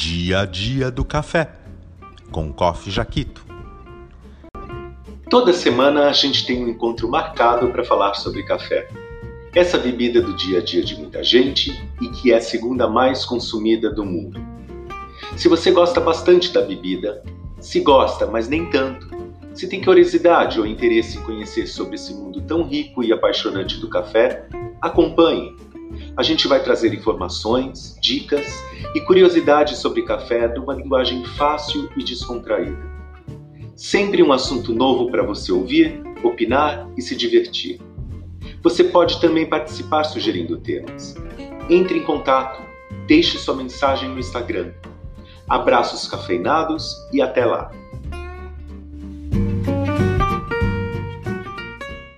Dia a Dia do Café, com Coffee Jaquito. Toda semana a gente tem um encontro marcado para falar sobre café. Essa bebida do dia a dia de muita gente e que é a segunda mais consumida do mundo. Se você gosta bastante da bebida, se gosta, mas nem tanto, se tem curiosidade ou interesse em conhecer sobre esse mundo tão rico e apaixonante do café, acompanhe. A gente vai trazer informações, dicas e curiosidades sobre café de uma linguagem fácil e descontraída. Sempre um assunto novo para você ouvir, opinar e se divertir. Você pode também participar sugerindo temas. Entre em contato, deixe sua mensagem no Instagram. Abraços cafeinados e até lá!